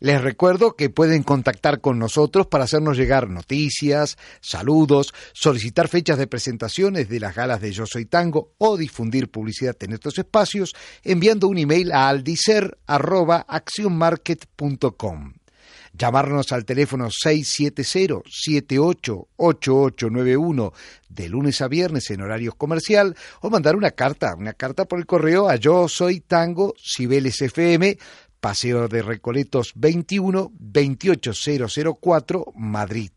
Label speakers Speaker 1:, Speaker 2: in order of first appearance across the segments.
Speaker 1: Les recuerdo que pueden contactar con nosotros para hacernos llegar noticias, saludos, solicitar fechas de presentaciones de las galas de Yo Soy Tango o difundir publicidad en estos espacios enviando un email a aldicer.accionmarket.com. Llamarnos al teléfono 670-788891 de lunes a viernes en horarios comercial o mandar una carta, una carta por el correo a Yo Soy Tango Cibeles FM Paseo de Recoletos 21 28004 Madrid.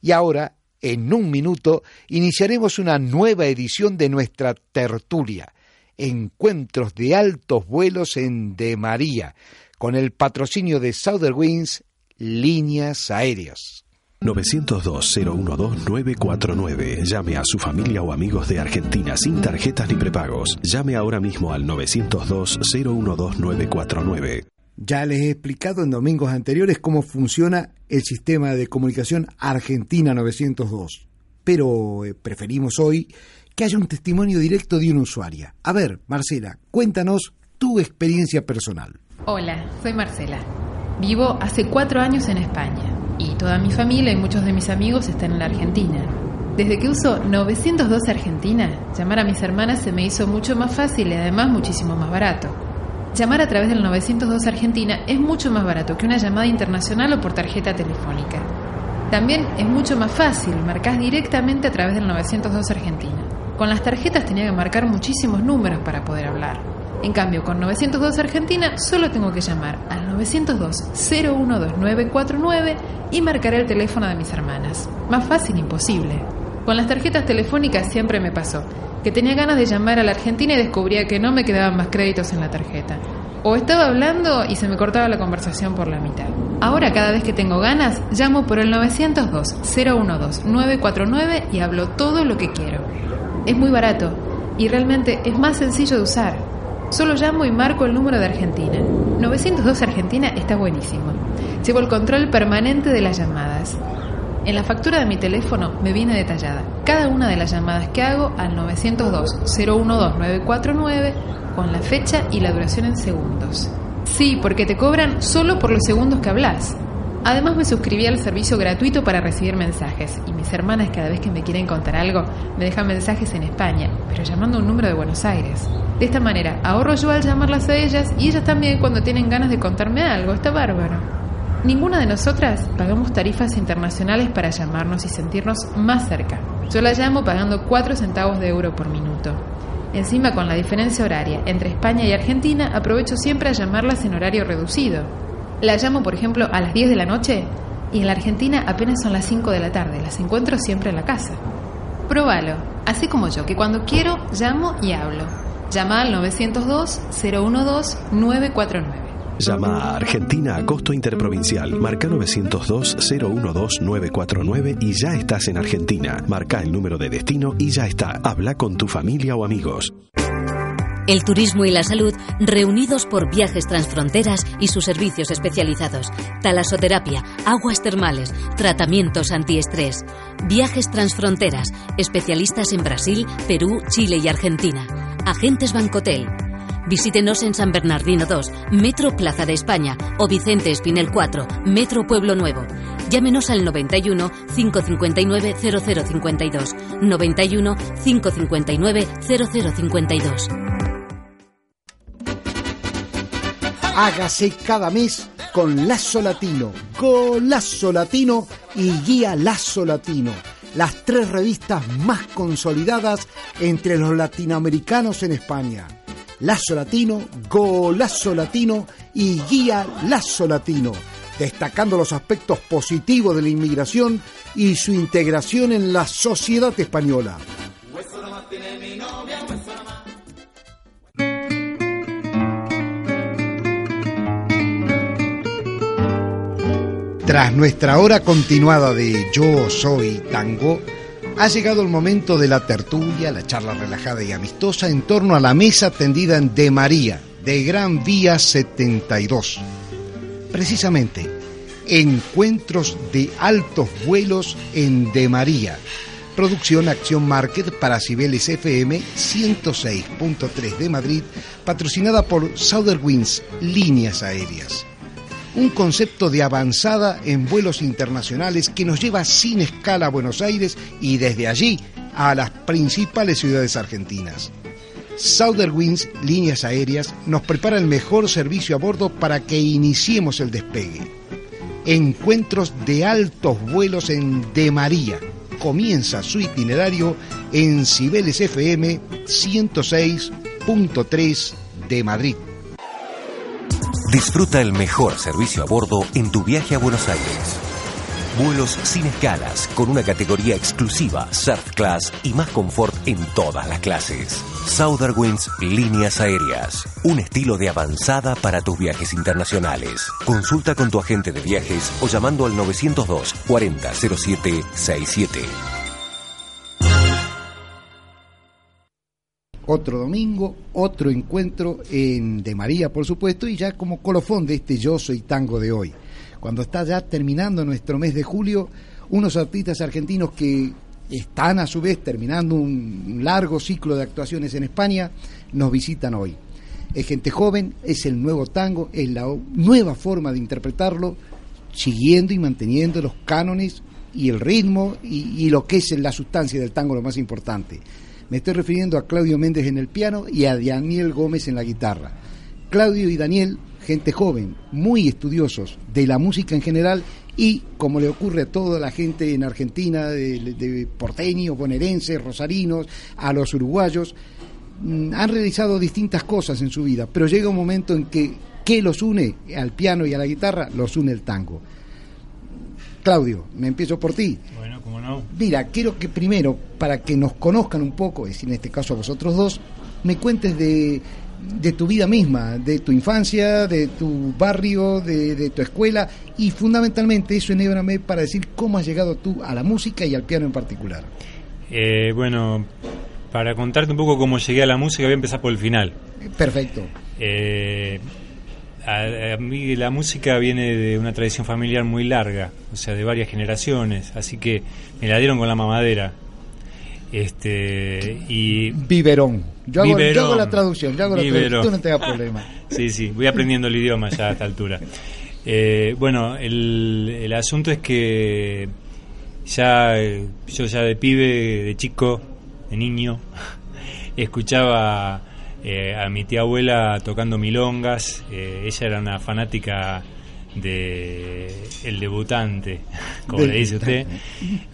Speaker 1: Y ahora, en un minuto, iniciaremos una nueva edición de nuestra tertulia, Encuentros de altos vuelos en De María, con el patrocinio de Southern Winds Líneas Aéreas.
Speaker 2: 902-012-949. Llame a su familia o amigos de Argentina sin tarjetas ni prepagos. Llame ahora mismo al 902-012-949.
Speaker 1: Ya les he explicado en domingos anteriores cómo funciona el sistema de comunicación Argentina 902, pero eh, preferimos hoy que haya un testimonio directo de una usuaria. A ver, Marcela, cuéntanos tu experiencia personal.
Speaker 3: Hola, soy Marcela. Vivo hace cuatro años en España y toda mi familia y muchos de mis amigos están en la Argentina. Desde que uso 902 Argentina, llamar a mis hermanas se me hizo mucho más fácil y además muchísimo más barato. Llamar a través del 902 Argentina es mucho más barato que una llamada internacional o por tarjeta telefónica. También es mucho más fácil, marcas directamente a través del 902 Argentina. Con las tarjetas tenía que marcar muchísimos números para poder hablar. En cambio, con 902 Argentina solo tengo que llamar al 902-012949 y marcar el teléfono de mis hermanas. Más fácil imposible. Con las tarjetas telefónicas siempre me pasó que tenía ganas de llamar a la Argentina y descubría que no me quedaban más créditos en la tarjeta. O estaba hablando y se me cortaba la conversación por la mitad. Ahora cada vez que tengo ganas, llamo por el 902-012-949 y hablo todo lo que quiero. Es muy barato y realmente es más sencillo de usar. Solo llamo y marco el número de Argentina. 902 Argentina está buenísimo. Llevo el control permanente de las llamadas. En la factura de mi teléfono me viene detallada cada una de las llamadas que hago al 902-012-949 con la fecha y la duración en segundos. Sí, porque te cobran solo por los segundos que hablas. Además me suscribí al servicio gratuito para recibir mensajes y mis hermanas cada vez que me quieren contar algo me dejan mensajes en España, pero llamando un número de Buenos Aires. De esta manera ahorro yo al llamarlas a ellas y ellas también cuando tienen ganas de contarme algo. Está bárbaro. Ninguna de nosotras pagamos tarifas internacionales para llamarnos y sentirnos más cerca. Yo la llamo pagando 4 centavos de euro por minuto. Encima, con la diferencia horaria entre España y Argentina, aprovecho siempre a llamarlas en horario reducido. La llamo, por ejemplo, a las 10 de la noche y en la Argentina apenas son las 5 de la tarde. Las encuentro siempre en la casa. Próbalo, así como yo, que cuando quiero llamo y hablo. Llama al 902-012-949.
Speaker 2: Llama a Argentina a costo interprovincial. Marca 902-012-949 y ya estás en Argentina. Marca el número de destino y ya está. Habla con tu familia o amigos.
Speaker 4: El turismo y la salud reunidos por viajes transfronteras y sus servicios especializados. Talasoterapia, aguas termales, tratamientos antiestrés. Viajes transfronteras, especialistas en Brasil, Perú, Chile y Argentina. Agentes Bancotel. Visítenos en San Bernardino 2, Metro Plaza de España o Vicente Espinel 4, Metro Pueblo Nuevo. Llámenos al 91 559 0052. 91 559 0052.
Speaker 1: Hágase cada mes con Lazo Latino, Golazo Latino y Guía Lazo Latino, las tres revistas más consolidadas entre los latinoamericanos en España. Lazo Latino, Golazo Latino y Guía Lazo Latino, destacando los aspectos positivos de la inmigración y su integración en la sociedad española. Tras nuestra hora continuada de Yo Soy Tango, ha llegado el momento de la tertulia, la charla relajada y amistosa en torno a la mesa tendida en De María, de Gran Vía 72. Precisamente, encuentros de altos vuelos en De María. Producción Acción Market para Cibeles FM 106.3 de Madrid, patrocinada por Southern Winds Líneas Aéreas. Un concepto de avanzada en vuelos internacionales que nos lleva sin escala a Buenos Aires y desde allí a las principales ciudades argentinas. Southern Winds Líneas Aéreas nos prepara el mejor servicio a bordo para que iniciemos el despegue. Encuentros de altos vuelos en De María. Comienza su itinerario en Cibeles FM 106.3 de Madrid.
Speaker 5: Disfruta el mejor servicio a bordo en tu viaje a Buenos Aires. Vuelos sin escalas, con una categoría exclusiva, Surf Class y más confort en todas las clases. Southern Winds Líneas Aéreas, un estilo de avanzada para tus viajes internacionales. Consulta con tu agente de viajes o llamando al 902 40 07 67.
Speaker 1: Otro domingo, otro encuentro en De María, por supuesto, y ya como colofón de este Yo Soy Tango de hoy. Cuando está ya terminando nuestro mes de julio, unos artistas argentinos que están a su vez terminando un largo ciclo de actuaciones en España, nos visitan hoy. Es gente joven, es el nuevo tango, es la nueva forma de interpretarlo, siguiendo y manteniendo los cánones y el ritmo y, y lo que es la sustancia del tango lo más importante. Me estoy refiriendo a Claudio Méndez en el piano y a Daniel Gómez en la guitarra. Claudio y Daniel, gente joven, muy estudiosos de la música en general y, como le ocurre a toda la gente en Argentina, de, porteños, bonaerenses, rosarinos, a los uruguayos, mm, han realizado distintas cosas en su vida, pero llega un momento en que, ¿qué los une al piano y a la guitarra? Los une el tango. Claudio, me empiezo por ti.
Speaker 6: Bueno, cómo no.
Speaker 1: Mira, quiero que primero, para que nos conozcan un poco, es decir, en este caso a vosotros dos, me cuentes de, de tu vida misma, de tu infancia, de tu barrio, de, de tu escuela y fundamentalmente eso enébrame para decir cómo has llegado tú a la música y al piano en particular.
Speaker 6: Eh, bueno, para contarte un poco cómo llegué a la música, voy a empezar por el final.
Speaker 1: Perfecto.
Speaker 6: Eh, a, a mí la música viene de una tradición familiar muy larga, o sea, de varias generaciones, así que me la dieron con la mamadera. Este, y
Speaker 1: Biberón. Yo hago, yo
Speaker 6: Biberón.
Speaker 1: hago la traducción, yo hago la
Speaker 6: Biberón.
Speaker 1: traducción, tú no te hagas problema.
Speaker 6: Sí, sí, voy aprendiendo el idioma ya a esta altura. Eh, bueno, el, el asunto es que ya eh, yo ya de pibe, de chico, de niño, escuchaba eh, a mi tía abuela tocando milongas. eh, ella era una fanática de El Debutante, como le dice usted.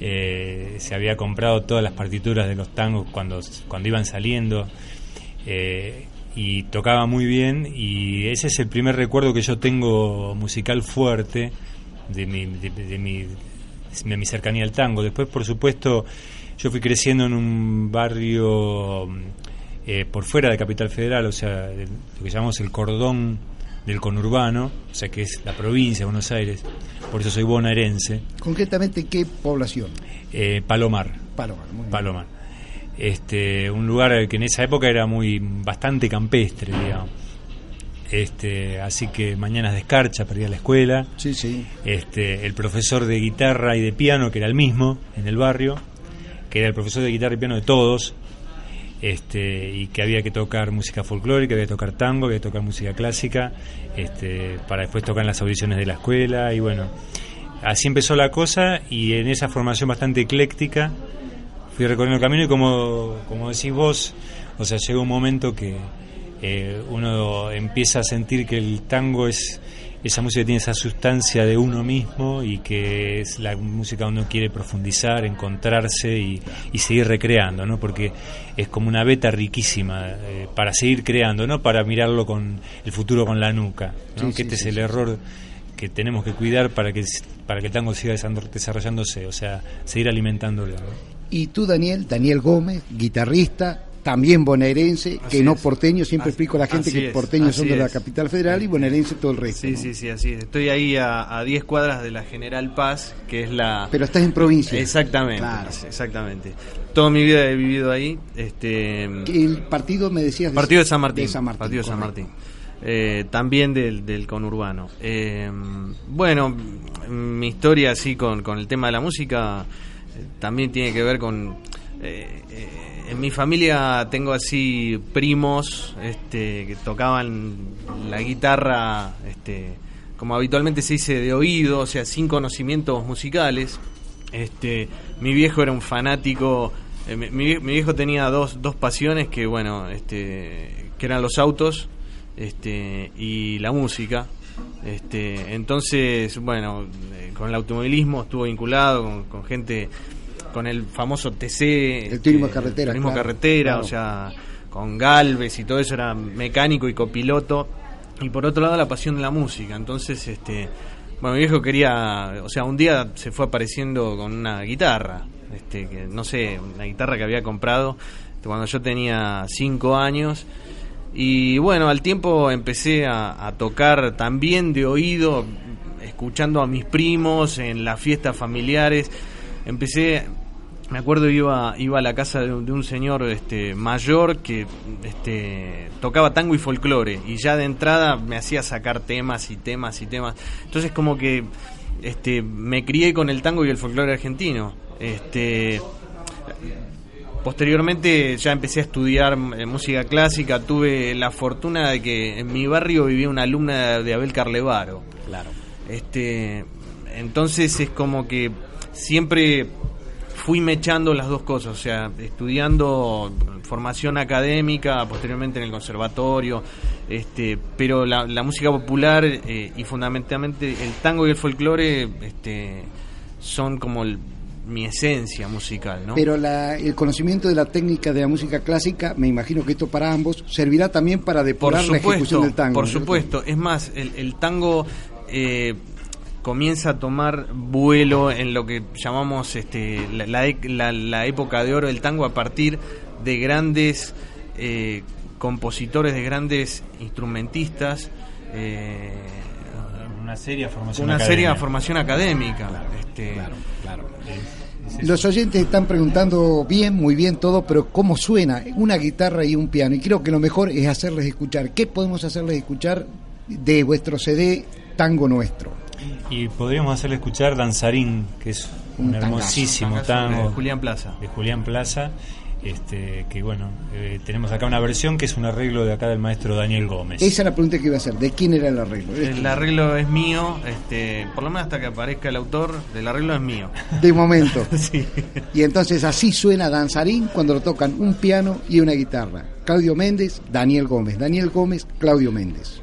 Speaker 6: Eh, se había comprado todas las partituras de los tangos cuando, cuando iban saliendo. Eh, y tocaba muy bien y ese es el primer recuerdo que yo tengo musical fuerte de mi, de, de mi, de mi cercanía al tango. Después, por supuesto, yo fui creciendo en un barrio eh, por fuera de Capital Federal, o sea, lo que llamamos el cordón del conurbano, o sea, que es la provincia de Buenos Aires, por eso soy bonaerense,
Speaker 1: Concretamente, ¿qué población?
Speaker 6: eh, Palomar.
Speaker 1: Palomar. muy bien.
Speaker 6: Palomar. Este, un lugar que en esa época era muy bastante campestre, digamos. Este, así que mañanas de escarcha, perdía la escuela.
Speaker 1: Sí, sí.
Speaker 6: Este, el profesor de guitarra y de piano, que era el mismo en el barrio, que era el profesor de guitarra y piano de todos, este, y que había que tocar música folclórica, había que tocar tango, había que tocar música clásica, este, para después tocar en las audiciones de la escuela, y bueno, así empezó la cosa, y en esa formación bastante ecléctica, fui recorriendo el camino y como, como decís vos, o sea, llega un momento que eh, uno empieza a sentir que el tango es esa música tiene esa sustancia de uno mismo y que es la música donde uno quiere profundizar, encontrarse y, y seguir recreando, ¿no? Porque es como una beta riquísima eh, para seguir creando, no para mirarlo con el futuro con la nuca, ¿no?
Speaker 1: Sí,
Speaker 6: que este
Speaker 1: sí,
Speaker 6: es el
Speaker 1: sí.
Speaker 6: error que tenemos que cuidar para que para que el tango siga desarroll- desarrollándose, o sea, seguir alimentándolo. ¿no?
Speaker 1: Y tú, Daniel, Daniel Gómez, guitarrista, también bonaerense, que no porteño, siempre
Speaker 7: Así-
Speaker 1: explico a la gente que
Speaker 7: es,
Speaker 1: porteños son de la capital federal y bonaerense todo el resto.
Speaker 7: Sí,
Speaker 1: ¿no?
Speaker 7: sí, sí, así es. Estoy ahí a a 10 cuadras de la General Paz, que es la...
Speaker 1: Pero estás en provincia.
Speaker 7: Exactamente,
Speaker 1: Claro.
Speaker 7: exactamente. Toda mi vida he vivido ahí. Este,
Speaker 1: El partido me decías...
Speaker 7: Partido de San Martín.
Speaker 1: De San Martín.
Speaker 7: Partido de San. Martín. eh, también del, del conurbano. Eh, bueno, mi historia así con, con el tema de la música eh, también tiene que ver con... eh, eh, en mi familia tengo así primos este, que tocaban la guitarra, este, como habitualmente se dice, de oído, o sea, sin conocimientos musicales. Este, mi viejo era un fanático, eh, mi, mi vie- mi viejo tenía dos, dos pasiones que, bueno, este, que eran los autos este, y la música. Este, entonces, bueno, eh, con el automovilismo estuvo vinculado con gente, con el famoso TC.
Speaker 1: El turismo de carretera,
Speaker 7: turismo
Speaker 1: claro,
Speaker 7: carretera,
Speaker 1: claro.
Speaker 7: o sea, con Galvez y todo eso era mecánico y copiloto. Y por otro lado la pasión de la música. Entonces, este, bueno, mi viejo quería, o sea, un día se fue apareciendo con una guitarra, este, que no sé, una guitarra que había comprado cuando yo tenía cinco años. Y bueno, al tiempo empecé a, a tocar también de oído, escuchando a mis primos en las fiestas familiares. Empecé, me acuerdo iba iba a la casa de un, señor este mayor que este tocaba tango y folclore y ya de entrada me hacía sacar temas y temas y temas. Entonces como que este me crié con el tango y el folclore argentino. Este Posteriormente ya empecé a estudiar eh, música clásica, tuve la fortuna de que en mi barrio vivía una alumna de Abel Carlevaro. Claro. Este, entonces es como que siempre fui mechando las dos cosas, o sea, estudiando formación académica, posteriormente en el conservatorio, este, pero la, la música popular eh, y fundamentalmente el tango y el folclore este, son como el- mi esencia musical, ¿no?
Speaker 1: Pero la- el conocimiento de la técnica de la música clásica, me imagino que esto para ambos servirá también para depurar la ejecución del tango.
Speaker 7: por supuesto. Es más, el, el tango eh, comienza a tomar vuelo en lo que llamamos este, la, la e- la- la época de oro del tango a partir de grandes eh, compositores, de grandes instrumentistas. eh,
Speaker 6: Una seria formación
Speaker 7: una
Speaker 6: académica.
Speaker 7: seria formación académica. este,
Speaker 1: Los oyentes están preguntando bien, muy bien todo, pero ¿cómo suena una guitarra y un piano? Y creo que lo mejor es hacerles escuchar. ¿Qué podemos hacerles escuchar de vuestro CD Tango Nuestro?
Speaker 6: Y podríamos hacerle escuchar Danzarín, que es un, hermosísimo
Speaker 7: Tangazo de
Speaker 6: tango.
Speaker 7: Julián Plaza.
Speaker 6: De Julián Plaza. Este, que bueno, eh, tenemos acá una versión que es un arreglo de acá del maestro Daniel Gómez.
Speaker 1: Esa es la pregunta que iba a hacer. ¿De quién era el arreglo?
Speaker 7: El arreglo es mío, este, por lo menos hasta que aparezca el autor del arreglo es mío.
Speaker 1: De momento.
Speaker 7: Sí.
Speaker 1: Y entonces así suena Danzarín cuando lo tocan un piano y una guitarra. Claudio Méndez, Daniel Gómez. Daniel Gómez, Claudio Méndez.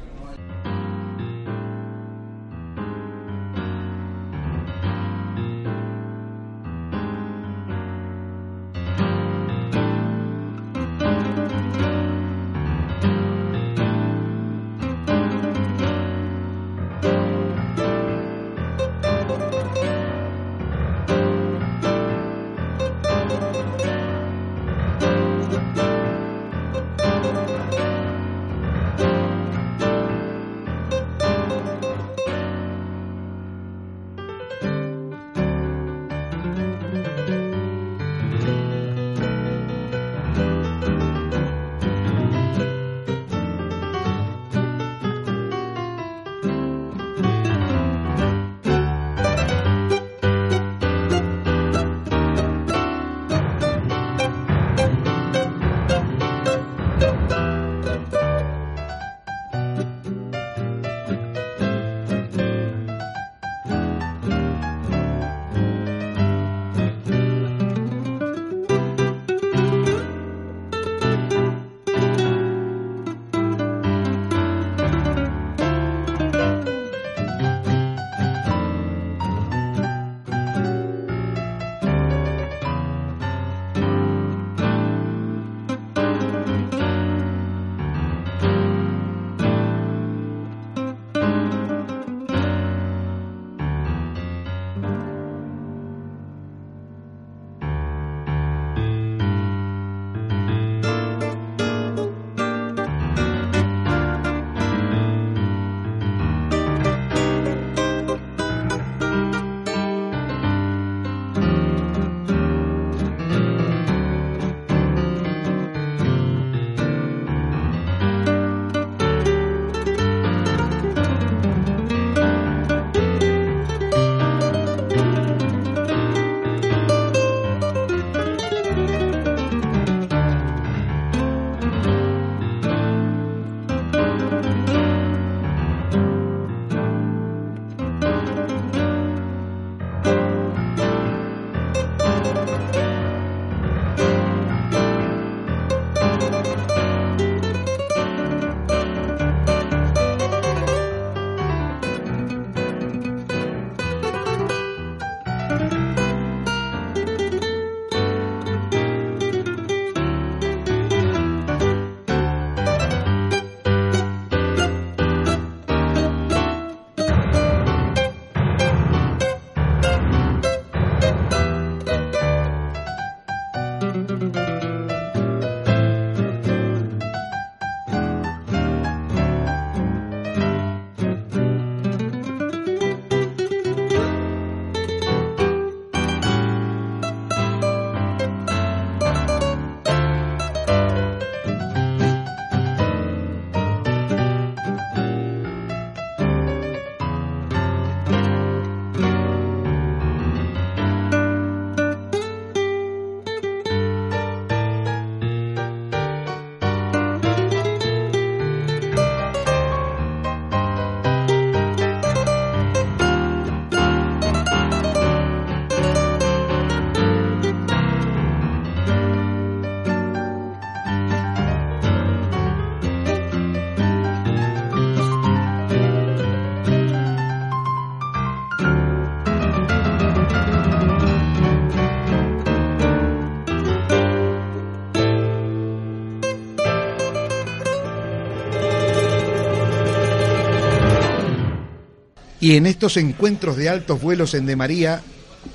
Speaker 1: Y en estos encuentros de altos vuelos en De María,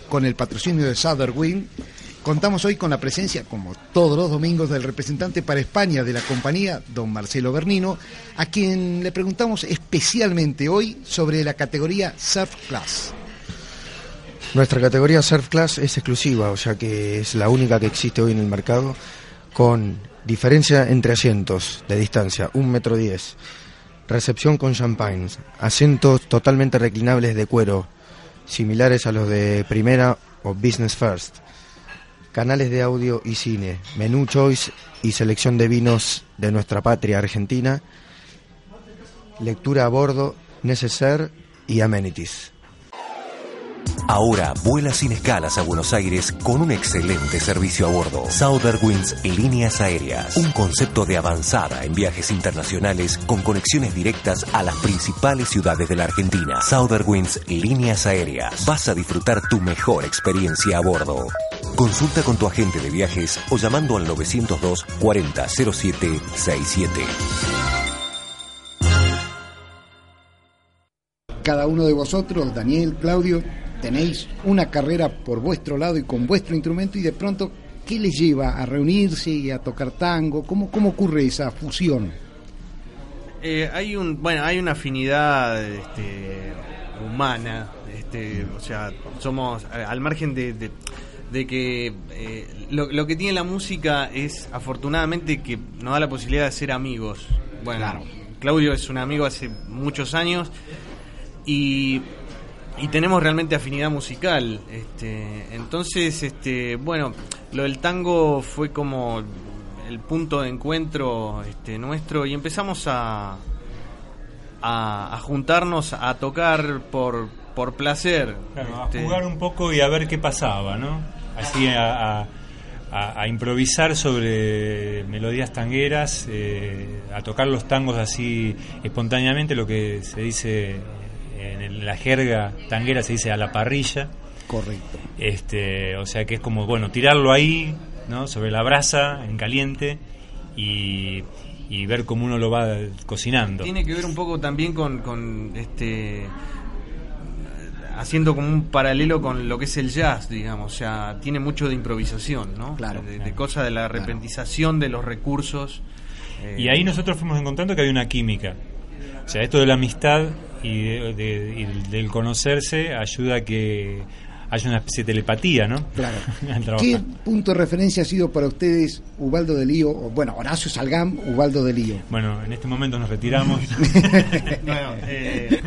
Speaker 1: con el patrocinio de Southern contamos hoy con la presencia, como todos los domingos, del representante para España de la compañía, don Marcelo Bernino, a quien le preguntamos especialmente hoy sobre la categoría Surf Class.
Speaker 8: Nuestra categoría Surf Class es exclusiva, o sea que es la única que existe hoy en el mercado, con diferencia entre asientos de distancia, un metro diez, recepción con champagnes, asientos totalmente reclinables de cuero, similares a los de primera o business first, canales de audio y cine, menú choice y selección de vinos de nuestra patria argentina, lectura a bordo, neceser y amenities.
Speaker 5: Ahora vuela sin escalas a Buenos Aires con un excelente servicio a bordo. Southern Winds Líneas Aéreas. Un concepto de avanzada en viajes internacionales con conexiones directas a las principales ciudades de la Argentina. Southern Winds Líneas Aéreas. Vas a disfrutar tu mejor experiencia a bordo. Consulta con tu agente de viajes o llamando al 902 40 07 67.
Speaker 1: Cada uno de vosotros, Daniel, Claudio, tenéis una carrera por vuestro lado y con vuestro instrumento y de pronto, ¿qué les lleva a reunirse y a tocar tango? ¿Cómo, cómo ocurre esa fusión?
Speaker 7: Eh, hay un bueno hay una afinidad este, humana este, o sea somos a- al margen de, de- de que eh, lo, lo que tiene la música es afortunadamente que nos da la posibilidad de ser amigos bueno Claudio es un amigo hace muchos años y y tenemos realmente afinidad musical este entonces este bueno lo del tango fue como el punto de encuentro este nuestro y empezamos a a, a juntarnos a tocar por por placer
Speaker 6: Claro, a
Speaker 7: este,
Speaker 6: jugar un poco y a ver qué pasaba, ¿no? Así a, a- a- a improvisar sobre melodías tangueras, eh, a tocar los tangos así espontáneamente, lo que se dice en la jerga tanguera se dice a la parrilla.
Speaker 1: Correcto.
Speaker 6: Este, o sea que es como, bueno, tirarlo ahí, ¿no? Sobre la brasa, en caliente, y, y ver cómo uno lo va cocinando.
Speaker 7: tiene que ver un poco también con, con este haciendo como un paralelo con lo que es el jazz, digamos, o sea, tiene mucho de improvisación, ¿no?
Speaker 1: Claro,
Speaker 7: de, de
Speaker 6: claro.
Speaker 7: cosa de la repentización de los recursos. eh,
Speaker 6: Y ahí nosotros fuimos encontrando que había una química. O sea, esto de la amistad y, de- de- y del conocerse ayuda a que haya una especie de telepatía, ¿no?
Speaker 1: Claro. ¿Qué punto de referencia ha sido para ustedes Ubaldo de Lío, o, bueno, Horacio Salgán, Ubaldo de Lío?
Speaker 6: Bueno, en este momento nos retiramos.
Speaker 7: bueno, eh,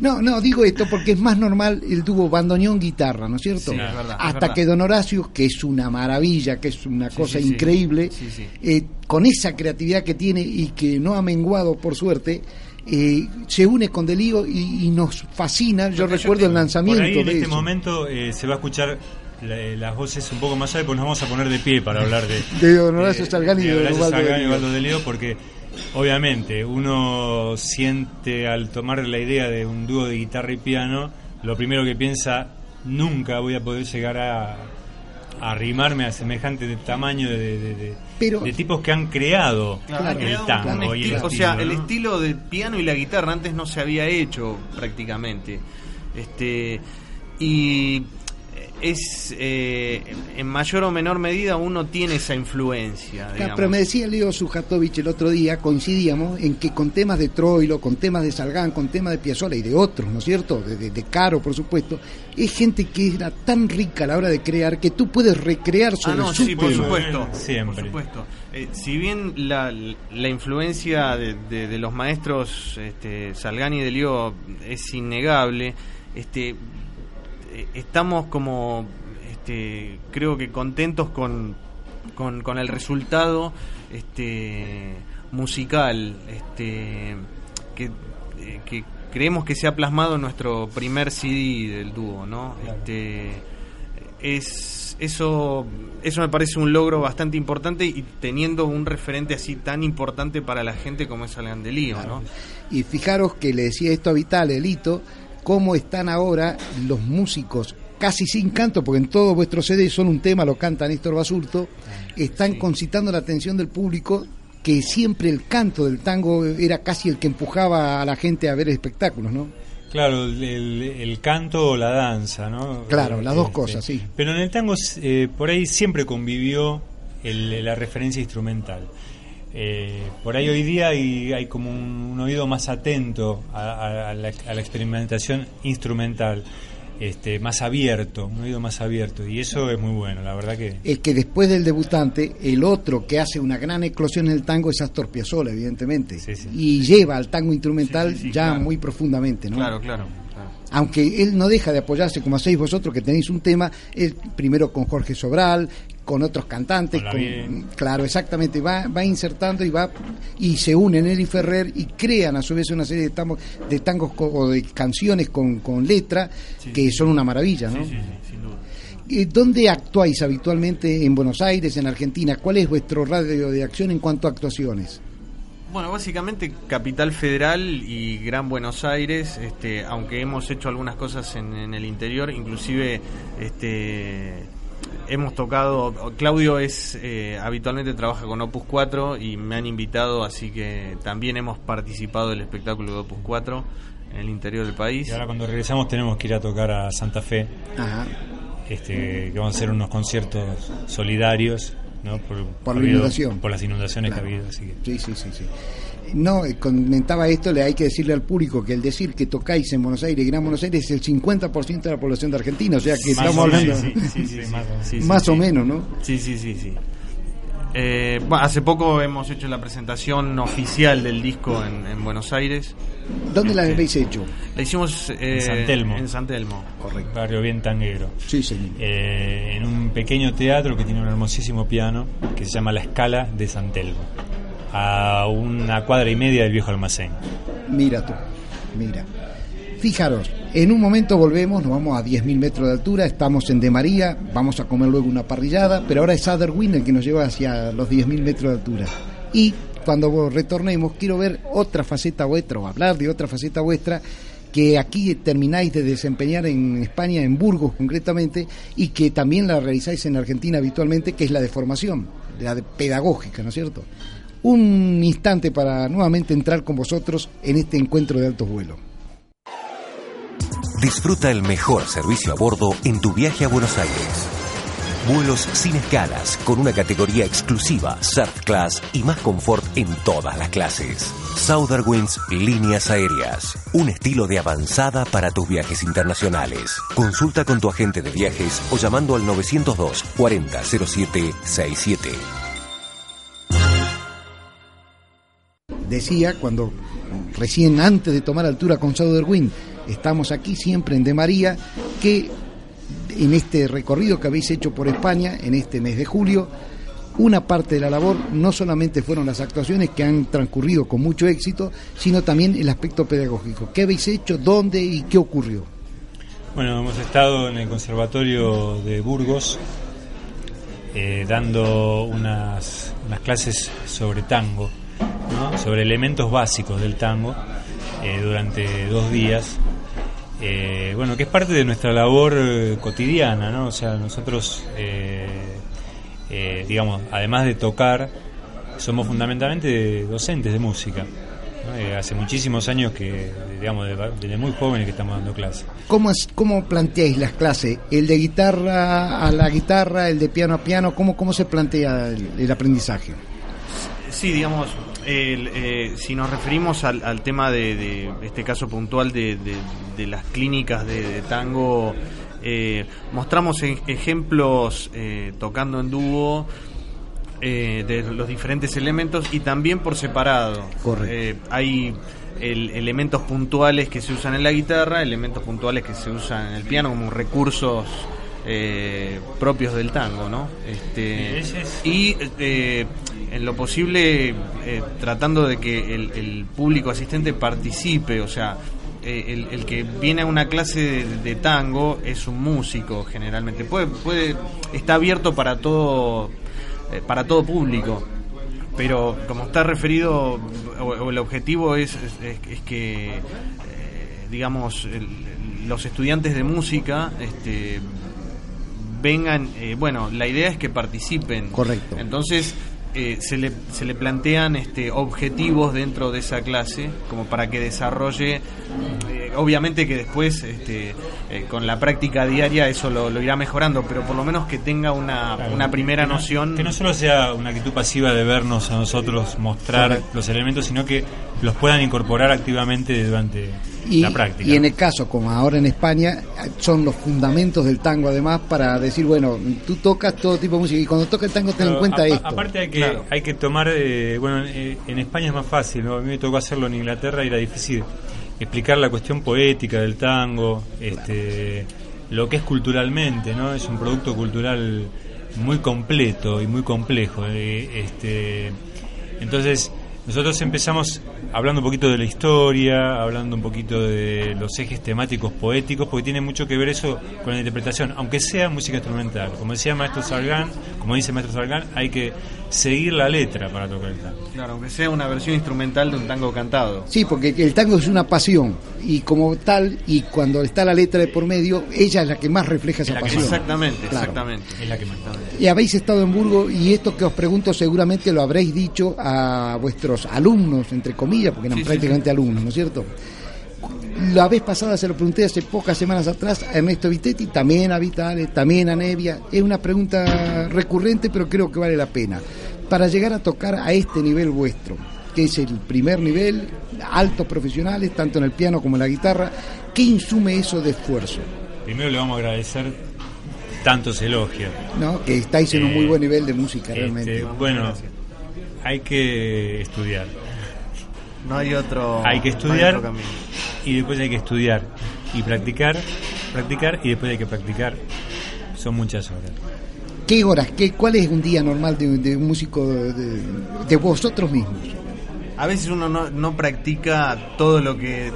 Speaker 1: No, no, digo esto porque es más normal el dúo bandoneón guitarra, ¿no es cierto?
Speaker 7: Sí, es verdad,
Speaker 1: Hasta que Don Horacio, que es una maravilla, que es una
Speaker 7: Sí,
Speaker 1: cosa
Speaker 7: sí,
Speaker 1: increíble, eh, con esa creatividad que tiene y que no ha menguado por suerte, eh, se une con Delío y, y nos fascina. Yo
Speaker 7: Porque yo
Speaker 1: recuerdo el lanzamiento
Speaker 6: Por ahí en
Speaker 1: de
Speaker 6: este
Speaker 1: eso.
Speaker 6: momento eh, se va a escuchar la- las voces un poco más allá, pues nos vamos a poner de pie para hablar de,
Speaker 1: De Don Horacio y de Don de.
Speaker 6: Ubaldo de Lío, porque obviamente uno siente al tomar la idea de un dúo de guitarra y piano, lo primero que piensa, nunca voy a poder llegar a arrimarme a semejante de tamaño de, de- de-
Speaker 1: Pero-
Speaker 6: de tipos que han creado
Speaker 7: Claro,
Speaker 6: el
Speaker 7: creado un
Speaker 6: tango y el
Speaker 7: estilo- o sea, el estilo del piano y la guitarra antes no se había hecho prácticamente. Este y es eh, en mayor o menor medida uno tiene esa influencia. Digamos.
Speaker 1: pero me decía Leo Sujatovich el otro día, coincidíamos en que con temas de Troilo, con temas de Salgán, con temas de Piazzolla y de otros, ¿no es cierto? De, de- de Caro, por supuesto, es gente que era tan rica a la hora de crear que tú puedes recrear
Speaker 7: Ah,
Speaker 1: sobre
Speaker 7: no,
Speaker 1: su
Speaker 7: sí, por supuesto.
Speaker 6: Siempre.
Speaker 7: Por supuesto. Eh, si bien la, la influencia de, de- de los maestros este, Salgani y de Lío es innegable, este, estamos como, este, creo que contentos con, con, con el resultado este, musical este, que, eh, que creemos que se ha plasmado en nuestro primer CD del dúo, ¿no? Este, es eso eso me parece un logro bastante importante y teniendo un referente así tan importante para la gente como es Salgan de Lío, ¿no?
Speaker 1: Y fijaros que le decía esto a Vital, Elito, cómo están ahora los músicos casi sin canto, porque en todos vuestros CD son un tema, lo canta Néstor Basurto, están
Speaker 7: sí.
Speaker 1: concitando la atención del público que siempre el canto del tango era casi el que empujaba a la gente a ver espectáculos, ¿no?
Speaker 6: Claro, el, el- el canto o la danza, ¿no?
Speaker 1: Claro, las dos
Speaker 6: Este,
Speaker 1: cosas, sí.
Speaker 6: Pero en el tango eh, por ahí siempre convivió el- la referencia instrumental. Eh, por ahí hoy día hay, hay como un, un oído más atento a, a- a la, a la experimentación instrumental, este, más abierto, un oído más abierto, y eso es muy bueno, la verdad que...
Speaker 1: Es que después del debutante, el otro que hace una gran eclosión en el tango es Astor Piazzolla, evidentemente. Y lleva al tango instrumental ya muy profundamente, ¿no?
Speaker 7: Claro, claro.
Speaker 1: Aunque él no deja de apoyarse, como hacéis vosotros que tenéis un tema, él primero con Jorge Sobral, con otros cantantes,
Speaker 6: Con
Speaker 1: claro, exactamente, va, va insertando y va y se unen él y Ferrer y crean a su vez una serie de tangos, de tangos o de canciones con, con letra que son una maravilla, ¿no? Eh, ¿Dónde actuáis habitualmente en Buenos Aires, en Argentina? ¿Cuál es vuestro radio de acción en cuanto a actuaciones?
Speaker 7: Bueno, básicamente Capital Federal y Gran Buenos Aires, este, aunque hemos hecho algunas cosas en, en el interior, inclusive este, hemos tocado, Claudio es eh, habitualmente trabaja con Opus 4 y me han invitado, así que también hemos participado del espectáculo de Opus 4 en el interior del país.
Speaker 6: Y ahora cuando regresamos tenemos que ir a tocar a Santa Fe,
Speaker 1: Ajá.
Speaker 6: este, que vamos a hacer unos conciertos solidarios, ¿no? Por,
Speaker 1: Por la
Speaker 6: habido-
Speaker 1: inundación.
Speaker 6: Por las inundaciones
Speaker 1: Claro.
Speaker 6: que ha habido, así que...
Speaker 1: Sí, sí, sí, sí. No, eh, comentaba esto, le hay que decirle al público que el decir que tocáis en Buenos Aires, Gran Buenos Aires, es el 50% de la población de Argentina, o sea que
Speaker 7: Más
Speaker 1: estamos
Speaker 7: o
Speaker 1: hablando
Speaker 7: sí, sí, sí,
Speaker 1: más o menos, ¿no?
Speaker 7: Sí, sí, sí, sí. Eh, bueno, hace poco hemos hecho la presentación oficial del disco en, en Buenos Aires.
Speaker 1: ¿Dónde la
Speaker 7: Este,
Speaker 1: habéis hecho?
Speaker 7: La hicimos eh,
Speaker 6: En San Telmo.
Speaker 7: En San Telmo.
Speaker 6: Correcto. Barrio bien tanguero.
Speaker 1: Sí, señor.
Speaker 6: Eh, en un pequeño teatro que tiene un hermosísimo piano que se llama La Escala de San Telmo, a una cuadra y media del viejo almacén.
Speaker 1: Mira tú, mira. Fijaros, en un momento volvemos, nos vamos a 10.000 metros de altura, estamos en De María, vamos a comer luego una parrillada, pero ahora es Other Wind el que nos lleva hacia los 10.000 metros de altura. Y cuando retornemos, quiero ver otra faceta vuestra, o hablar de otra faceta vuestra, que aquí termináis de desempeñar en España, en Burgos concretamente, y que también la realizáis en Argentina habitualmente, que es la de formación, la de pedagógica, ¿no es cierto? Un instante para nuevamente entrar con vosotros en este encuentro de altos vuelos.
Speaker 5: Disfruta el mejor servicio a bordo en tu viaje a Buenos Aires. Vuelos sin escalas, con una categoría exclusiva, Surf Class y más confort en todas las clases. Southern Líneas Aéreas, un estilo de avanzada para tus viajes internacionales. Consulta con tu agente de viajes o llamando al 902 40 07 67.
Speaker 1: decía cuando recién antes de tomar altura con Southern Wind estamos aquí siempre en De María que en este recorrido que habéis hecho por España en este mes de julio una parte de la labor no solamente fueron las actuaciones que han transcurrido con mucho éxito sino también el aspecto pedagógico ¿qué habéis hecho? ¿dónde? y qué ocurrió?
Speaker 6: Bueno, hemos estado en el Conservatorio de Burgos eh, dando unas, clases sobre tango, sobre elementos básicos del tango eh, durante dos días. Eh, bueno, que es parte de nuestra labor eh, cotidiana, ¿no? O sea, nosotros, eh, eh, digamos, además de tocar, somos fundamentalmente docentes de música. ¿no? Eh, hace muchísimos años que, digamos, de- desde muy jóvenes que estamos dando clases.
Speaker 1: ¿Cómo, es, ¿Cómo planteáis las clases? ¿El de guitarra a la guitarra, el de piano a piano? ¿Cómo, cómo se plantea el, el aprendizaje?
Speaker 7: Sí, digamos, el, eh, si nos referimos al, al tema de, de este caso puntual de, de- de las clínicas de, de tango, eh, mostramos e- ejemplos eh, tocando en dúo eh, de los diferentes elementos y también por separado.
Speaker 1: Correcto.
Speaker 7: Eh, hay el- elementos puntuales que se usan en la guitarra, elementos puntuales que se usan en el piano como recursos eh, propios del tango, ¿no? Este, y eh, en lo posible eh, tratando de que el, el público asistente participe, o sea, eh, el, el que viene a una clase de, de tango es un músico generalmente, puede, puede está abierto para todo para todo público pero como está referido o, o el objetivo es, es, es- es que eh, digamos el- los estudiantes de música este vengan eh, bueno la idea es que participen
Speaker 1: Correcto.
Speaker 7: entonces eh, se le se le plantean este objetivos dentro de esa clase como para que desarrolle eh, obviamente que después, este, eh, con la práctica diaria, eso lo, lo irá mejorando, pero por lo menos que tenga una,
Speaker 6: Claro,
Speaker 7: una primera
Speaker 6: que no-
Speaker 7: noción.
Speaker 6: Que no solo sea una actitud pasiva de vernos a nosotros mostrar los elementos, sino que los puedan incorporar activamente durante
Speaker 1: Y,
Speaker 6: la práctica.
Speaker 1: y en el caso, como ahora en España, son los fundamentos del tango además para decir, bueno, tú tocas todo tipo de música y cuando tocas el tango ten en cuenta
Speaker 6: apa-
Speaker 1: esto.
Speaker 6: Aparte hay que,
Speaker 7: Claro.
Speaker 6: hay que tomar, eh, bueno, eh, en España es más fácil, ¿no? a mí me tocó hacerlo en Inglaterra y era difícil explicar la cuestión poética del tango, este, lo que es culturalmente, ¿no? Es un producto cultural muy completo y muy complejo. eh, este, entonces, nosotros empezamos hablando un poquito de la historia, hablando un poquito de los ejes temáticos poéticos, porque tiene mucho que ver eso con la interpretación, aunque sea música instrumental. Como decía Maestro Sargán, como dice Maestro Sargán, hay que seguir la letra para tocar el tango.
Speaker 7: Claro, aunque sea una versión instrumental de un tango cantado.
Speaker 1: Sí, porque el tango es una pasión y como tal, y cuando está la letra de por medio, ella es la que más refleja esa pasión.
Speaker 6: más-
Speaker 7: Exactamente,
Speaker 1: Claro.
Speaker 7: exactamente.
Speaker 6: Es la que más.
Speaker 1: Y habéis estado en Burgos y esto que os pregunto seguramente lo habréis dicho a vuestros alumnos, entre comillas, porque eran
Speaker 7: Sí, sí,
Speaker 1: prácticamente alumnos, ¿no es cierto? La vez pasada se lo pregunté hace pocas semanas atrás a Ernesto Vitetti, también a Vitale, también a Nevia. Es una pregunta recurrente, pero creo que vale la pena. Para llegar a tocar a este nivel vuestro, que es el primer nivel, altos profesionales, tanto en el piano como en la guitarra, ¿qué insume eso de esfuerzo?
Speaker 6: Primero le vamos a agradecer tantos elogios.
Speaker 1: ¿no? Que estáis en un muy
Speaker 6: Eh,
Speaker 1: buen nivel de música
Speaker 6: Este,
Speaker 1: realmente.
Speaker 6: bueno, hay que estudiar.
Speaker 7: No hay otro,
Speaker 6: hay que
Speaker 7: no
Speaker 6: estudiar
Speaker 7: otro camino.
Speaker 6: Y después hay que estudiar y practicar, practicar y después hay que practicar. Son muchas horas.
Speaker 1: ¿Qué horas? Qué, ¿Cuál es un día normal de, de un músico de, de vosotros mismos?
Speaker 7: A veces uno no, no practica todo lo que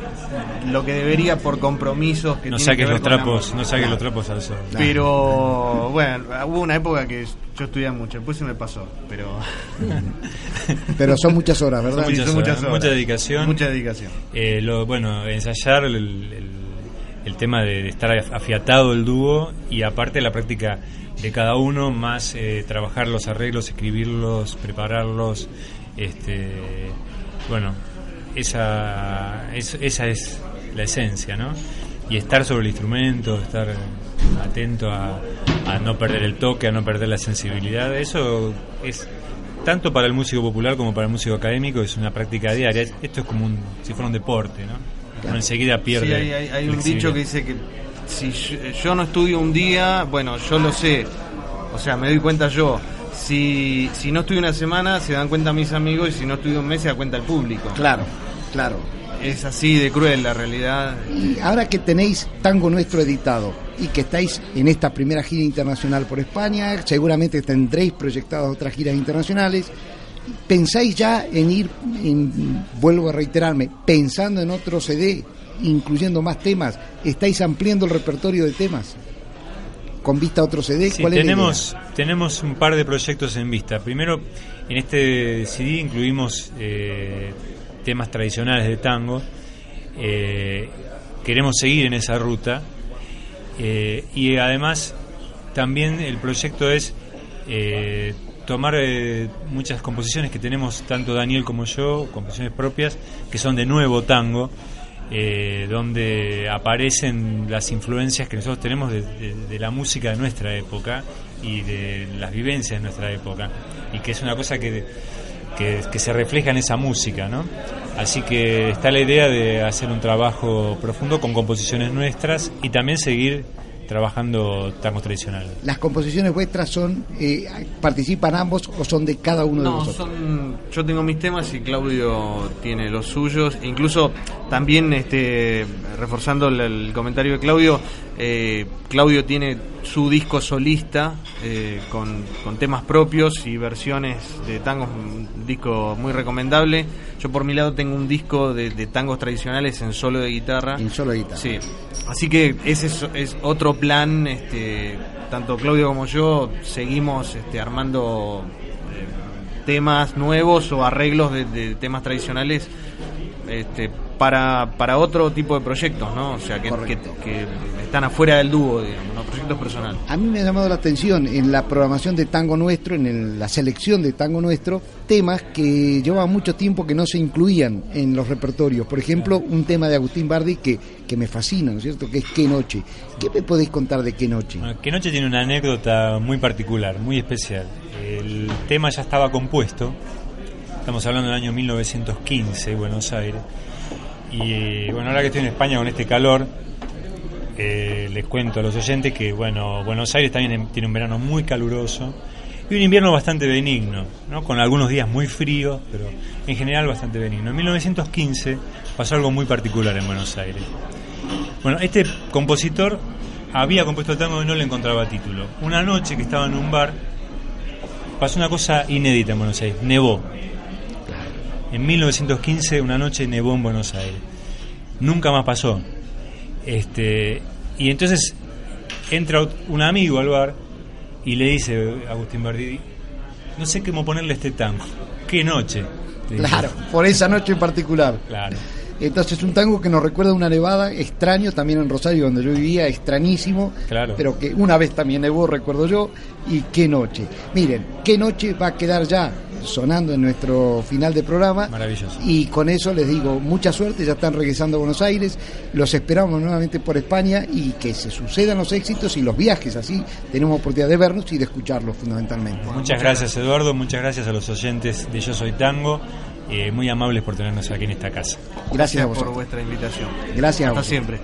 Speaker 7: lo que debería por compromisos que
Speaker 6: No saques
Speaker 7: que
Speaker 6: los trapos, no saques los trapos al sol.
Speaker 7: Pero bueno, hubo una época que yo estudiaba mucho, después se me pasó, pero
Speaker 1: Pero son muchas horas, ¿verdad?
Speaker 6: Son muchas
Speaker 7: son
Speaker 6: horas,
Speaker 7: muchas horas.
Speaker 6: mucha dedicación.
Speaker 7: mucha dedicación.
Speaker 6: Eh, lo, bueno, ensayar el, el- el tema de, de estar afiatado el dúo y aparte la práctica de cada uno, más eh, trabajar los arreglos, escribirlos, prepararlos. Este, bueno, esa, es- esa es la esencia, ¿no? Y estar sobre el instrumento, estar atento a, a no perder el toque, a no perder la sensibilidad, eso es tanto para el músico popular como para el músico académico es una práctica diaria. Esto es como un, si fuera un deporte, ¿no? Uno enseguida pierde.
Speaker 7: Sí, hay, hay- hay un dicho que dice que si yo, yo no estudio un día, bueno, yo lo sé, o sea, me doy cuenta yo. Si, si no estudio una semana, se dan cuenta mis amigos, y si no estudio un mes, se da cuenta el público.
Speaker 1: Claro, claro.
Speaker 7: Es así de cruel la realidad.
Speaker 1: Y ahora que tenéis Tango Nuestro editado y que estáis en esta primera gira internacional por España, seguramente tendréis proyectadas otras giras internacionales. ¿Pensáis ya en ir, en- vuelvo a reiterarme, pensando en otro CD, incluyendo más temas? ¿Estáis ampliando el repertorio de temas? ¿Con vista a otro CD?
Speaker 6: Sí,
Speaker 1: ¿Cuál es la
Speaker 6: tenemos, tenemos un par de proyectos en vista. Primero, en este CD incluimos eh, temas tradicionales de tango. Eh, queremos seguir en esa ruta. Eh, y además, también el proyecto es tomar eh, muchas composiciones que tenemos, tanto Daniel como yo, composiciones propias, que son de nuevo tango. Eh, donde aparecen las influencias que nosotros tenemos de, la música de nuestra época y de las vivencias de nuestra época y que es una cosa que, que, que se refleja en esa música ¿no? así que está la idea de hacer un trabajo profundo con composiciones nuestras y también seguir trabajando tangos tradicionales
Speaker 1: ¿Las composiciones vuestras son, eh, participan ambos o son de cada uno de
Speaker 7: No,
Speaker 1: vosotros?
Speaker 7: son, yo tengo mis temas y Claudio tiene los suyos. Incluso también, este, reforzando el, el comentario de Claudio, eh, Claudio tiene su disco solista eh, con, con temas propios y versiones de tangos, un disco muy recomendable. Yo por mi lado tengo un disco de, de tangos tradicionales en solo de guitarra.
Speaker 1: En solo de guitarra.
Speaker 7: Sí, así que ese es, es otro plan, este, tanto Claudio como yo seguimos este, armando eh, temas nuevos o arreglos de, de temas tradicionales este, para, para otro tipo de proyectos, ¿no? O sea, que, que, que están afuera del dúo, digamos, ¿no? proyectos personales.
Speaker 1: A mí me ha llamado la atención en la programación de Tango Nuestro, en el- la selección de Tango Nuestro, temas que llevaban mucho tiempo que no se incluían en los repertorios. Por ejemplo, un tema de Agustín Bardi que, que me fascina, ¿no es cierto? Que es Qué Noche. ¿Qué me podéis contar de Qué Noche?
Speaker 6: Bueno, Que Noche tiene una anécdota muy particular, muy especial. El tema ya estaba compuesto, estamos hablando del año 1915, Buenos Aires. Y bueno, ahora que estoy en España con este calor, eh, les cuento a los oyentes que bueno, Buenos Aires también em- tiene un verano muy caluroso y un invierno bastante benigno, ¿no? con algunos días muy fríos, pero en general bastante benigno. En 1915 pasó algo muy particular en Buenos Aires. Bueno, este compositor había compuesto el tango y no le encontraba título. Una noche que estaba en un bar, pasó una cosa inédita en Buenos Aires, nevó. En 1915 una noche nevó en Buenos Aires. Nunca más pasó. Este, y entonces entra un amigo al bar y le dice a Agustín Bardi, no sé cómo ponerle este tango. ¿Qué noche?
Speaker 1: Claro, por esa noche en particular.
Speaker 6: Claro.
Speaker 1: Entonces un tango que nos recuerda una nevada extraño también en Rosario donde yo vivía, extrañísimo,
Speaker 6: Claro.
Speaker 1: pero que una vez también nevó, recuerdo yo, y qué noche. Miren, qué noche va a quedar ya sonando en nuestro final de programa.
Speaker 6: Maravilloso.
Speaker 1: Y con eso les digo, mucha suerte, ya están regresando a Buenos Aires, los esperamos nuevamente por España y que se sucedan los éxitos y los viajes, así tenemos oportunidad de vernos y de escucharlos fundamentalmente.
Speaker 6: Muchas gracias Eduardo, muchas gracias a los oyentes de Yo Soy Tango, eh, muy amables por tenernos aquí en esta casa.
Speaker 1: Gracias a
Speaker 7: por vuestra invitación.
Speaker 1: Gracias a
Speaker 7: Hasta siempre.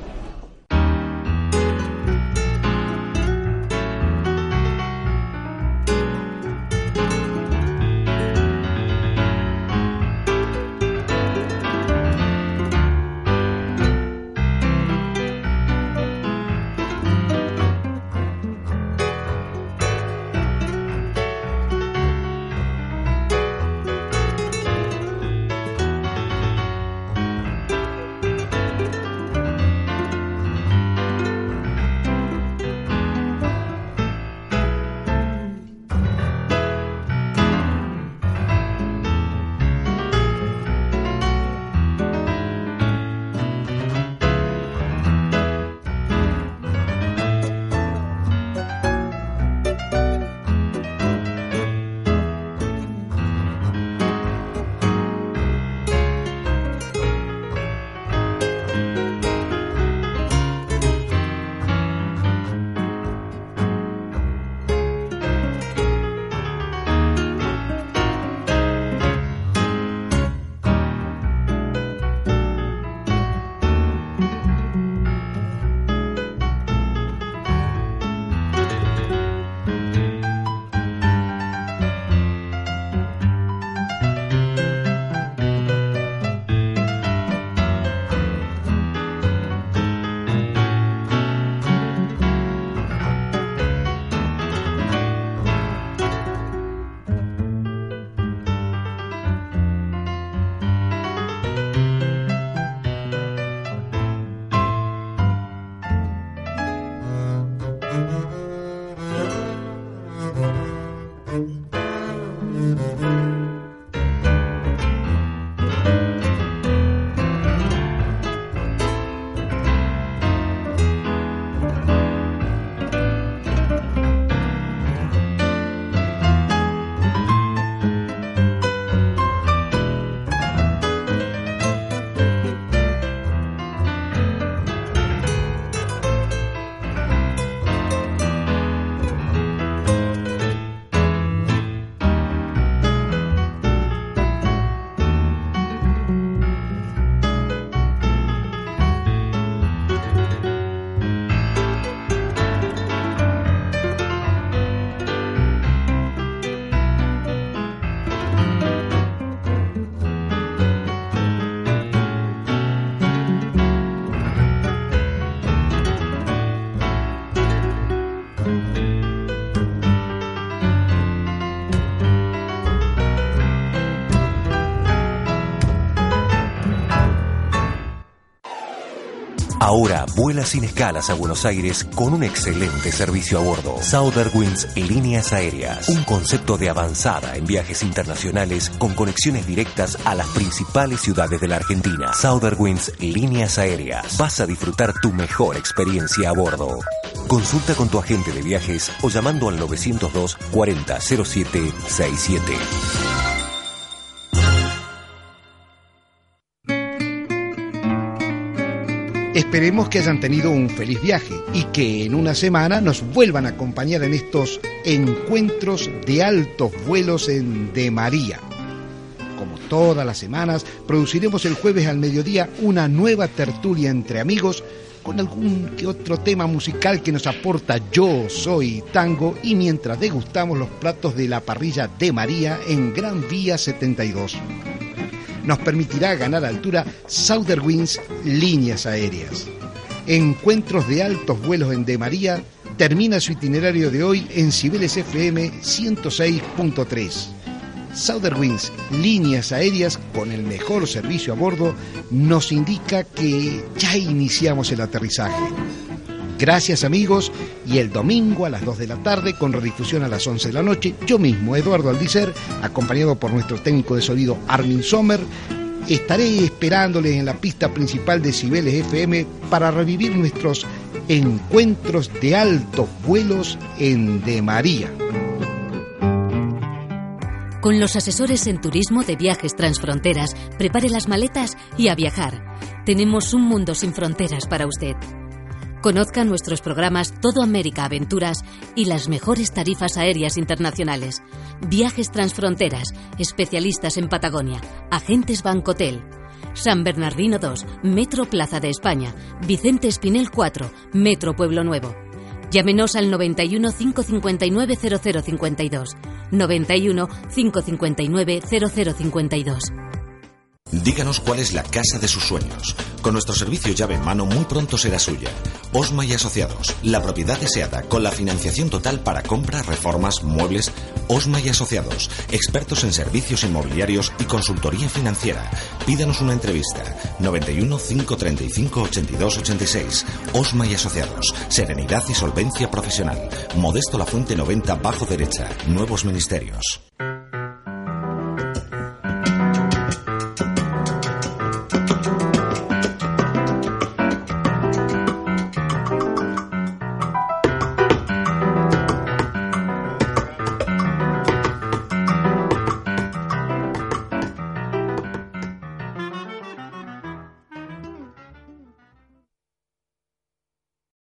Speaker 5: Ahora vuela sin escalas a Buenos Aires con un excelente servicio a bordo. Southern Líneas Aéreas. Un concepto de avanzada en viajes internacionales con conexiones directas a las principales ciudades de la Argentina. Southern Líneas Aéreas. Vas a disfrutar tu mejor experiencia a bordo. Consulta con tu agente de viajes o llamando al 902 40 07 67.
Speaker 1: Esperemos que hayan tenido un feliz viaje y que en una semana nos vuelvan a acompañar en estos encuentros de altos vuelos en De María. Como todas las semanas, produciremos el jueves al mediodía una nueva tertulia entre amigos con algún que otro tema musical que nos aporta Yo Soy Tango y mientras degustamos los platos de la parrilla de María en Gran Vía 72 nos permitirá ganar altura Southern Winds Líneas Aéreas. Encuentros de altos vuelos en De María termina su itinerario de hoy en Cibeles FM 106.3. Southern Winds Líneas Aéreas, con el mejor servicio a bordo, nos indica que ya iniciamos el aterrizaje. Gracias amigos y el domingo a las 2 de la tarde con redifusión a las 11 de la noche, yo mismo, Eduardo Aldicer, acompañado por nuestro técnico de sonido Armin Sommer, estaré esperándoles en la pista principal de Cibeles FM para revivir nuestros encuentros de altos vuelos en De María.
Speaker 4: Con los asesores en turismo de viajes transfronteras, prepare las maletas y a viajar. Tenemos un mundo sin fronteras para usted. Conozca nuestros programas Todo América Aventuras y las mejores tarifas aéreas internacionales. Viajes transfronteras, especialistas en Patagonia, agentes Bancotel. San Bernardino 2, Metro Plaza de España, Vicente Espinel 4, Metro Pueblo Nuevo. Llámenos al 91 559 0052. 91 559 0052.
Speaker 9: Díganos cuál es la casa de sus sueños. Con nuestro servicio llave en mano muy pronto será suya. Osma y Asociados, la propiedad deseada con la financiación total para compra, reformas, muebles. Osma y Asociados, expertos en servicios inmobiliarios y consultoría financiera. Pídanos una entrevista. 91 535 82 86. Osma y Asociados, serenidad y solvencia profesional. Modesto La Fuente 90 bajo derecha. Nuevos ministerios.